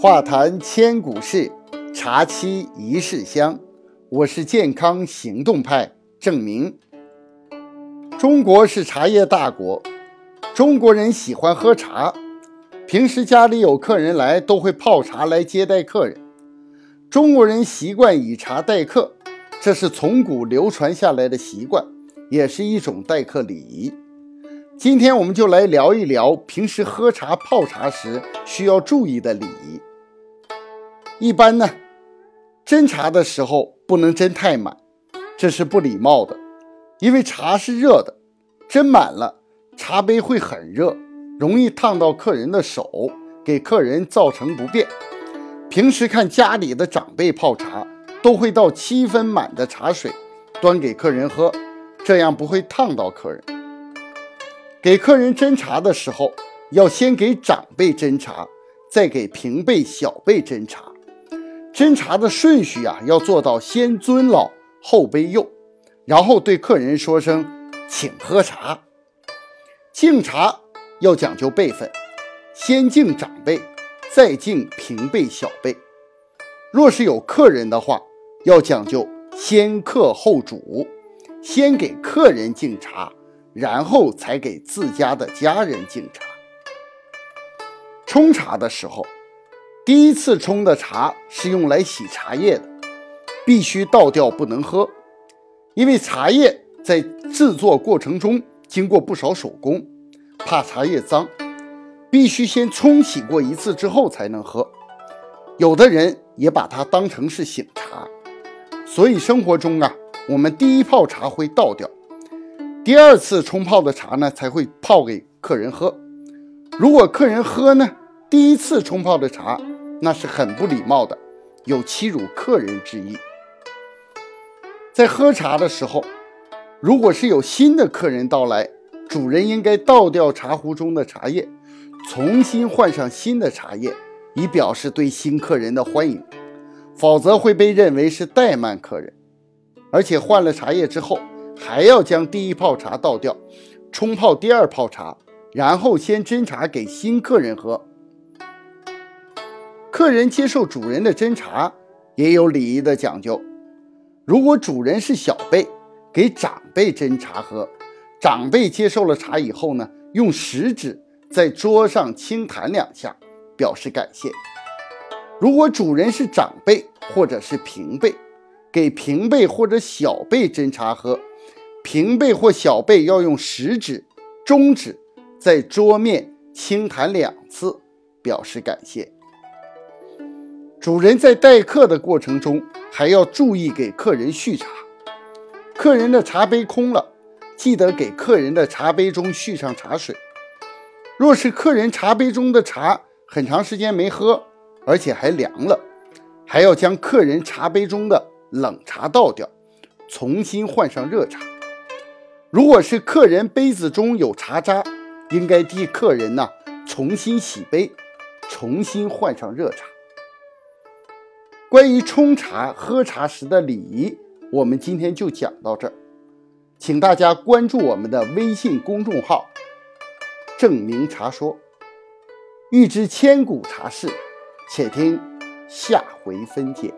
话谈千古事，茶沏一世香。我是健康行动派郑明。中国是茶叶大国，中国人喜欢喝茶，平时家里有客人来，都会泡茶来接待客人。中国人习惯以茶待客，这是从古流传下来的习惯，也是一种待客礼仪。今天我们就来聊一聊平时喝茶泡茶时需要注意的礼仪。一般呢，斟茶的时候不能斟太满，这是不礼貌的，因为茶是热的，斟满了茶杯会很热，容易烫到客人的手，给客人造成不便。平时看家里的长辈泡茶，都会倒七分满的茶水，端给客人喝，这样不会烫到客人。给客人斟茶的时候，要先给长辈斟茶，再给平辈小辈斟茶。斟茶的顺序啊，要做到先尊老后卑幼，然后对客人说声“请喝茶”。敬茶要讲究辈分，先敬长辈，再敬平辈小辈。若是有客人的话，要讲究先客后主，先给客人敬茶，然后才给自家的家人敬茶。冲茶的时候。第一次冲的茶是用来洗茶叶的，必须倒掉不能喝，因为茶叶在制作过程中经过不少手工，怕茶叶脏，必须先冲洗过一次之后才能喝。有的人也把它当成是醒茶，所以生活中啊，我们第一泡茶会倒掉，第二次冲泡的茶呢才会泡给客人喝。如果客人喝呢，第一次冲泡的茶。那是很不礼貌的，有欺辱客人之意。在喝茶的时候，如果是有新的客人到来，主人应该倒掉茶壶中的茶叶，重新换上新的茶叶，以表示对新客人的欢迎。否则会被认为是怠慢客人。而且换了茶叶之后，还要将第一泡茶倒掉，冲泡第二泡茶，然后先斟茶给新客人喝。客人接受主人的斟茶也有礼仪的讲究。如果主人是小辈，给长辈斟茶喝，长辈接受了茶以后呢，用食指在桌上轻弹两下，表示感谢。如果主人是长辈或者是平辈，给平辈或者小辈斟茶喝，平辈或小辈要用食指、中指在桌面轻弹两次，表示感谢。主人在待客的过程中，还要注意给客人续茶。客人的茶杯空了，记得给客人的茶杯中续上茶水。若是客人茶杯中的茶很长时间没喝，而且还凉了，还要将客人茶杯中的冷茶倒掉，重新换上热茶。如果是客人杯子中有茶渣，应该替客人呢重新洗杯，重新换上热茶。关于冲茶、喝茶时的礼仪，我们今天就讲到这儿，请大家关注我们的微信公众号“正明茶说”，欲知千古茶事，且听下回分解。